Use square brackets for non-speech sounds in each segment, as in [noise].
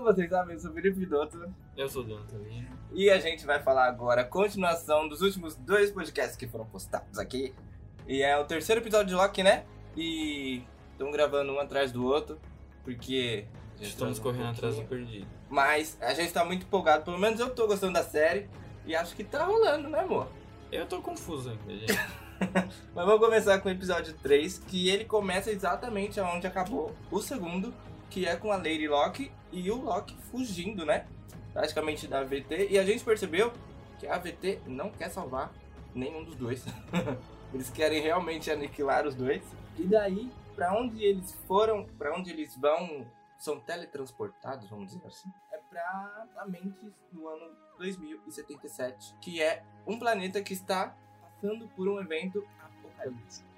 Como vocês sabem, eu sou o Felipe Dotto. Eu sou o Dono também. E a gente vai falar agora a continuação dos últimos dois podcasts que foram postados aqui. E é o terceiro episódio de Loki, né? E estamos gravando um atrás do outro, porque. Estamos um correndo atrás do perdido. Mas a gente tá muito empolgado, pelo menos eu tô gostando da série. E acho que tá rolando, né, amor? Eu tô confuso ainda, gente. [laughs] [laughs] Mas vamos começar com o episódio 3, que ele começa exatamente onde acabou o segundo, que é com a Lady Locke e o Loki fugindo, né? Praticamente da AVT. E a gente percebeu que a AVT não quer salvar nenhum dos dois. [laughs] eles querem realmente aniquilar os dois. E daí, pra onde eles foram, pra onde eles vão, são teletransportados, vamos dizer assim. É pra Lamentes no ano 2077, que é um planeta que está passando por um evento apocalíptico.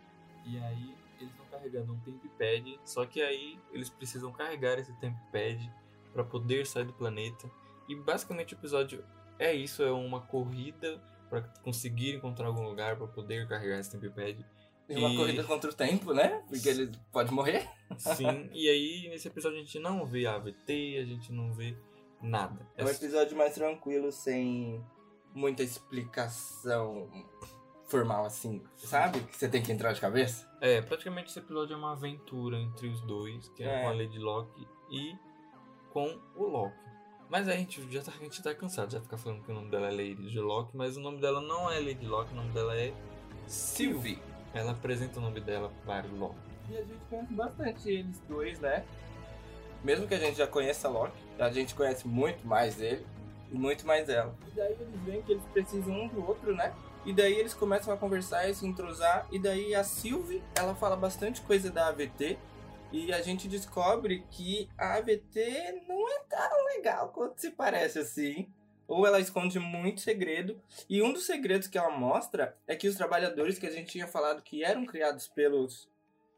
E aí, eles estão carregando um tempad, só que aí eles precisam carregar esse tempad pra poder sair do planeta. E basicamente o episódio é isso, é uma corrida pra conseguir encontrar algum lugar pra poder carregar esse tempad. Tem uma E- corrida contra o tempo, né? Porque eles podem morrer. Sim, e aí nesse episódio a gente não vê a AVT, a gente não vê nada. É um episódio mais tranquilo, sem muita explicação formal assim, sabe? Que você tem que entrar de cabeça. É, praticamente esse episódio é uma aventura entre os dois, que é, É. com a Lady Locke e com o Loki. Mas aí a gente já tá, a gente tá cansado de ficar falando que o nome dela é Lady Locke, mas o nome dela não é Lady Locke, o nome dela é Sylvie. Ela apresenta o nome dela para o Loki. E a gente conhece bastante eles dois, né? Mesmo que a gente já conheça Loki, a gente conhece muito mais ele e muito mais ela. E daí eles veem que eles precisam um do outro, né? E daí eles começam a conversar e se entrosar. E daí a Sylvie, ela fala bastante coisa da AVT. E a gente descobre que a AVT não é tão legal quanto se parece assim. Ou ela esconde muito segredo. E um dos segredos que ela mostra é que os trabalhadores que a gente tinha falado que eram criados pelos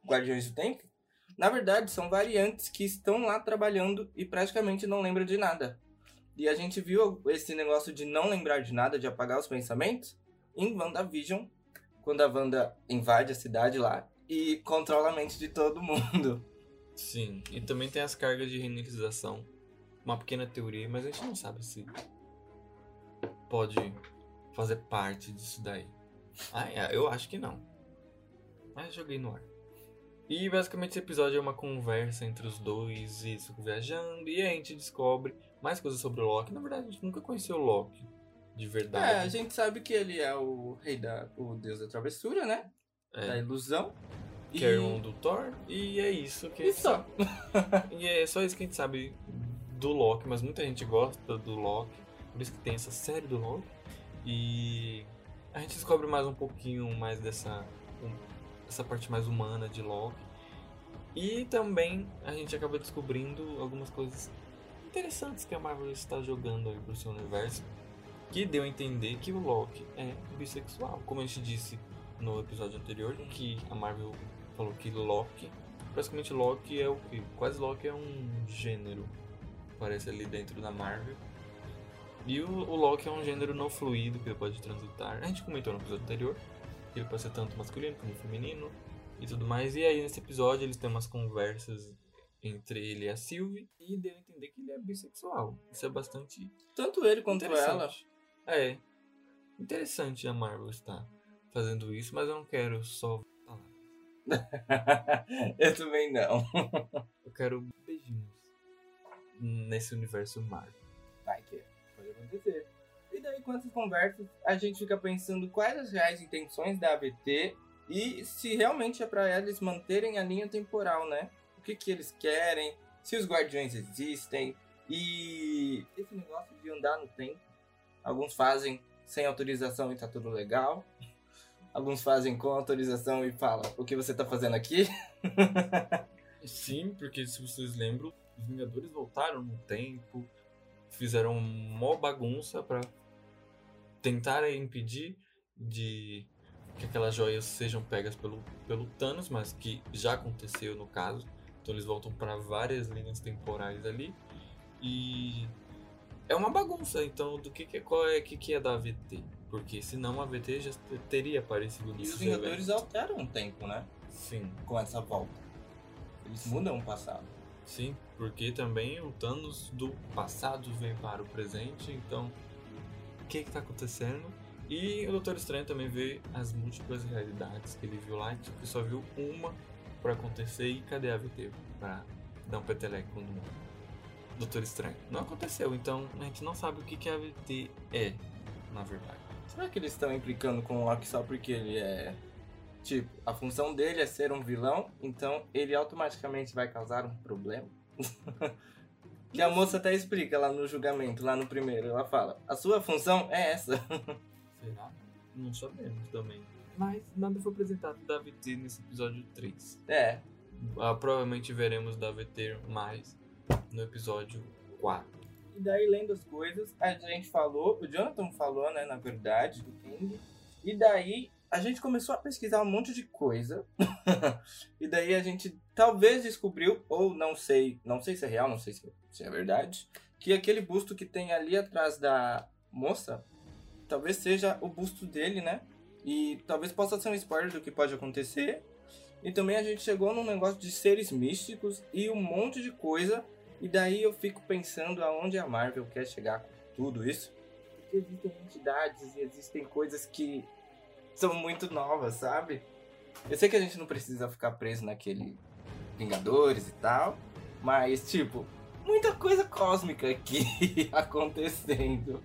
Guardiões do Tempo, na verdade são variantes que estão lá trabalhando e praticamente não lembram de nada. E a gente viu esse negócio de não lembrar de nada, de apagar os pensamentos, em WandaVision, quando a Wanda invade a cidade lá e controla a mente de todo mundo. Sim, e também tem as cargas de reinicialização. Uma pequena teoria, mas a gente não sabe se pode fazer parte disso daí. Ah, é, eu acho que não. Mas joguei no ar. E basicamente esse episódio é uma conversa entre os dois, isso, viajando, e a gente descobre mais coisas sobre o Loki. Na verdade, a gente nunca conheceu o Loki de É, a verdade. gente sabe que ele é o rei da. o deus da travessura, né? É, Da ilusão. que é irmão do Thor, e é isso que E só. [laughs] E é só isso que a gente sabe do Loki, mas muita gente gosta do Loki, por isso que tem essa série do Loki. E a gente descobre mais um pouquinho mais dessa um- essa parte mais humana de Loki. E também a gente acaba descobrindo algumas coisas interessantes que a Marvel está jogando aí pro seu universo, que deu a entender que o Loki é bissexual. Como a gente disse no episódio anterior, que a Marvel falou que Loki Basicamente, Loki é o que? Quase Loki é um gênero. Parece ali dentro da Marvel. E o, o Loki é um gênero não fluido que ele pode transitar. A gente comentou no episódio anterior que ele pode ser tanto masculino como feminino e tudo mais. E aí nesse episódio eles têm umas conversas entre ele e a Sylvie e deu a entender que ele é bissexual. Isso é bastante Tanto ele quanto ela. É. Interessante a Marvel estar fazendo isso, mas eu não quero só falar. [laughs] eu também não. Eu quero beijinhos nesse universo Marvel. Vai que pode acontecer. E daí, com essas conversas, a gente fica pensando quais as reais intenções da AVT e se realmente é pra eles manterem a linha temporal, né? O que, que eles querem, se os guardiões existem e esse negócio de andar no tempo. Alguns fazem sem autorização e tá tudo legal. Alguns fazem com autorização e falam o que você tá fazendo aqui. [laughs] Sim, porque se vocês lembram, os Vingadores voltaram no tempo, fizeram mó bagunça pra tentar impedir de que aquelas joias sejam pegas pelo, pelo Thanos, mas que já aconteceu no caso. Então eles voltam para várias linhas temporais ali. E é uma bagunça, então do que, que é qual é que, que é da AVT? Porque senão a AVT já teria aparecido E os Vingadores alteram o tempo, né? Sim. Com essa volta. Eles mudam o passado. Sim, porque também o Thanos do passado vem para o presente, então o que está acontecendo? E o Doutor Estranho também vê as múltiplas realidades que ele viu lá, que só viu uma para acontecer e cadê a VT para dar um peteleco no Doutor Estranho? Não aconteceu, então a gente não sabe o que, que a VT é, na verdade. Será que eles estão implicando com o Loki só porque ele é. Tipo, a função dele é ser um vilão, então ele automaticamente vai causar um problema? [laughs] que a moça até explica lá no julgamento, lá no primeiro. Ela fala: A sua função é essa. [laughs] Será? Não sabemos também. Mas nada foi apresentado da VT nesse episódio 3. É. Ah, provavelmente veremos da VT mais no episódio 4. E daí, lendo as coisas, a gente falou, o Jonathan falou, né, na verdade, do King. E daí, a gente começou a pesquisar um monte de coisa. [laughs] e daí a gente talvez descobriu, ou não sei, não sei se é real, não sei se, se é verdade, que aquele busto que tem ali atrás da moça, talvez seja o busto dele, né? E talvez possa ser um spoiler do que pode acontecer. E também a gente chegou num negócio de seres místicos e um monte de coisa. E daí eu fico pensando aonde a Marvel quer chegar com tudo isso. Porque existem entidades e existem coisas que são muito novas, sabe? Eu sei que a gente não precisa ficar preso naquele Vingadores e tal. Mas, tipo, muita coisa cósmica aqui [laughs] acontecendo.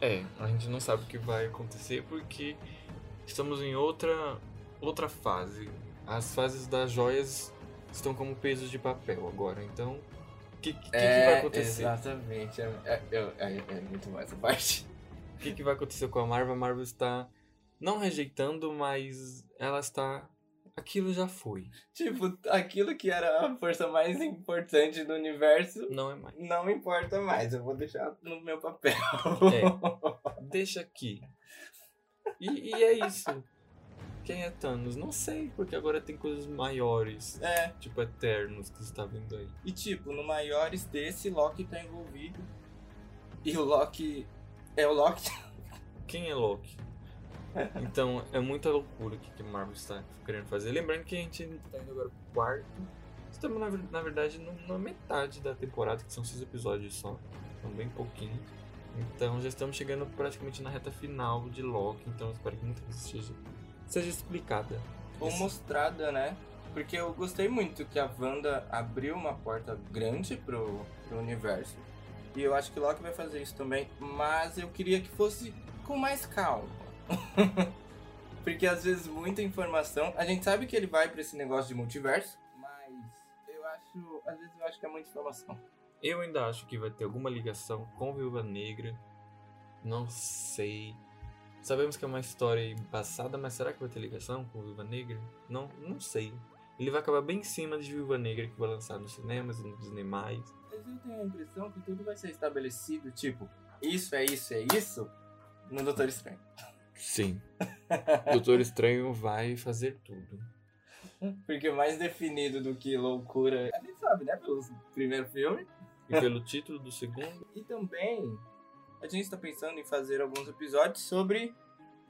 É, a gente não sabe o que vai acontecer porque estamos em outra outra fase. As fases das joias estão como pesos de papel agora. Então, que, que, é, que vai acontecer? Exatamente. É, é, é, é muito mais a parte. O que, que vai acontecer com a Marvel? A Marvel está não rejeitando, mas ela está. Aquilo já foi. Tipo, aquilo que era a força mais importante do universo. Não é mais. Não importa mais. Eu vou deixar no meu papel. É. Deixa aqui. E, e, é isso. Quem é Thanos? Não sei, porque agora tem coisas maiores. É. Tipo Eternos que está vendo aí. E tipo, no maiores desse, Loki tá envolvido. E o Loki. É o Loki. [laughs] Quem é Loki? [laughs] Então é muita loucura o que a Marvel está querendo fazer. Lembrando que a gente está indo agora pro quarto. Estamos, na, verdade, na metade da temporada, que são seis episódios só. São bem pouquinho. Então já estamos chegando praticamente na reta final de Loki. Então espero que muita coisa seja, seja explicada. Ou mostrada, né? Porque eu gostei muito que a Wanda abriu uma porta grande pro, pro universo. E eu acho que Loki vai fazer isso também. Mas eu queria que fosse com mais calma. [laughs] Porque às vezes muita informação. A gente sabe que ele vai para esse negócio de multiverso, mas eu acho. Às vezes eu acho que é muita informação. Eu ainda acho que vai ter alguma ligação com Viúva Negra. Não sei. Sabemos que é uma história passada, mas será que vai ter ligação com Viúva Negra? Não, não sei. Ele vai acabar bem em cima de Viúva Negra que vai lançar nos cinemas e no Disney+. Mas eu tenho a impressão que tudo vai ser estabelecido, tipo, isso é isso, é isso, no Doutor Estranho. Sim. [laughs] Doutor Estranho vai fazer tudo. Porque mais definido do que loucura, a gente sabe, né? Pelo primeiro filme. E pelo título do segundo. E também a gente está pensando em fazer alguns episódios sobre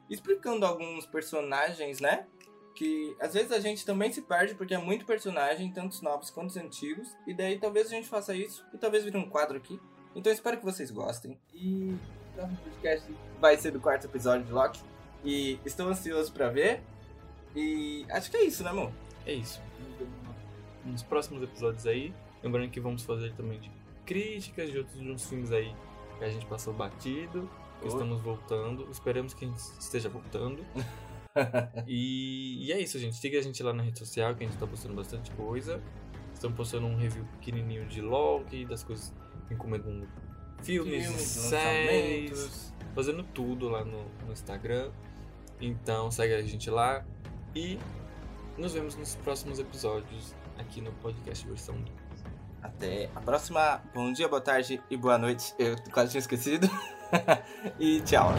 explicando alguns personagens, né? Que às vezes a gente também se perde porque é muito personagem, tantos novos quanto os antigos. E daí talvez a gente faça isso e talvez vire um quadro aqui. Então espero que vocês gostem. E o próximo podcast vai ser do quarto episódio de Loki. E estou ansioso para ver. E acho que é isso, né, amor? É isso. Nos próximos episódios aí, lembrando que vamos fazer também de críticas de outros de uns filmes aí que a gente passou batido. Oh. Estamos voltando. Esperamos que a gente esteja voltando. [laughs] e, e, é isso, gente. Siga a gente lá na rede social, que a gente tá postando bastante coisa. Estamos postando um review pequenininho de Loki, das coisas encomendando filmes, filmes séries, fazendo tudo lá no, no Instagram. Então segue a gente lá e nos vemos nos próximos episódios aqui no podcast versão 2. Até a próxima. Bom dia, boa tarde e boa noite. Eu quase tinha esquecido. [laughs] e tchau.